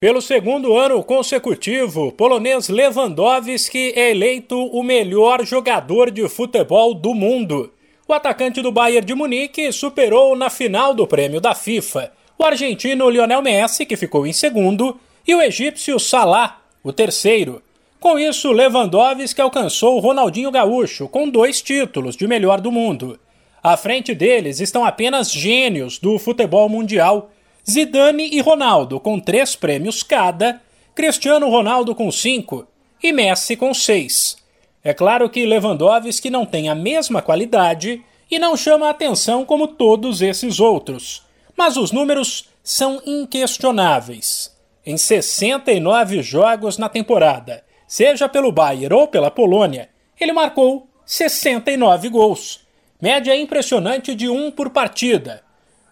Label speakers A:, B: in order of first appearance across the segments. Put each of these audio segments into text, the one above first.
A: Pelo segundo ano consecutivo, polonês Lewandowski é eleito o melhor jogador de futebol do mundo. O atacante do Bayern de Munique superou na final do prêmio da FIFA o argentino Lionel Messi, que ficou em segundo, e o egípcio Salah, o terceiro. Com isso, Lewandowski alcançou Ronaldinho Gaúcho, com dois títulos de melhor do mundo. À frente deles estão apenas gênios do futebol mundial Zidane e Ronaldo com três prêmios cada, Cristiano Ronaldo com cinco e Messi com seis. É claro que Lewandowski não tem a mesma qualidade e não chama atenção como todos esses outros, mas os números são inquestionáveis. Em 69 jogos na temporada, seja pelo Bayern ou pela Polônia, ele marcou 69 gols, média impressionante de um por partida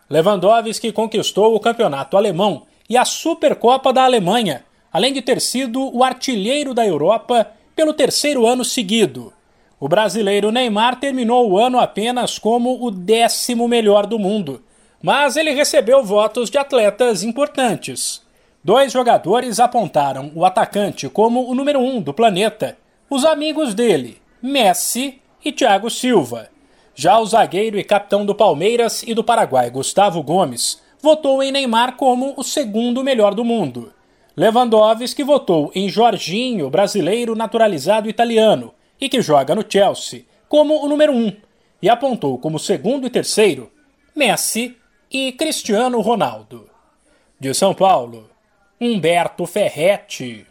A: Lewandowski conquistou o campeonato alemão e a Supercopa da Alemanha, além de ter sido o artilheiro da Europa pelo terceiro ano seguido. O brasileiro Neymar terminou o ano apenas como o décimo melhor do mundo, mas ele recebeu votos de atletas importantes. Dois jogadores apontaram o atacante como o número um do planeta, os amigos dele, Messi e Thiago Silva. Já o zagueiro e capitão do Palmeiras e do Paraguai, Gustavo Gomes, votou em Neymar como o segundo melhor do mundo. Lewandowski votou em Jorginho, brasileiro naturalizado italiano, e que joga no Chelsea, como o número um, e apontou como segundo e terceiro Messi e Cristiano Ronaldo. De São Paulo, Humberto Ferretti.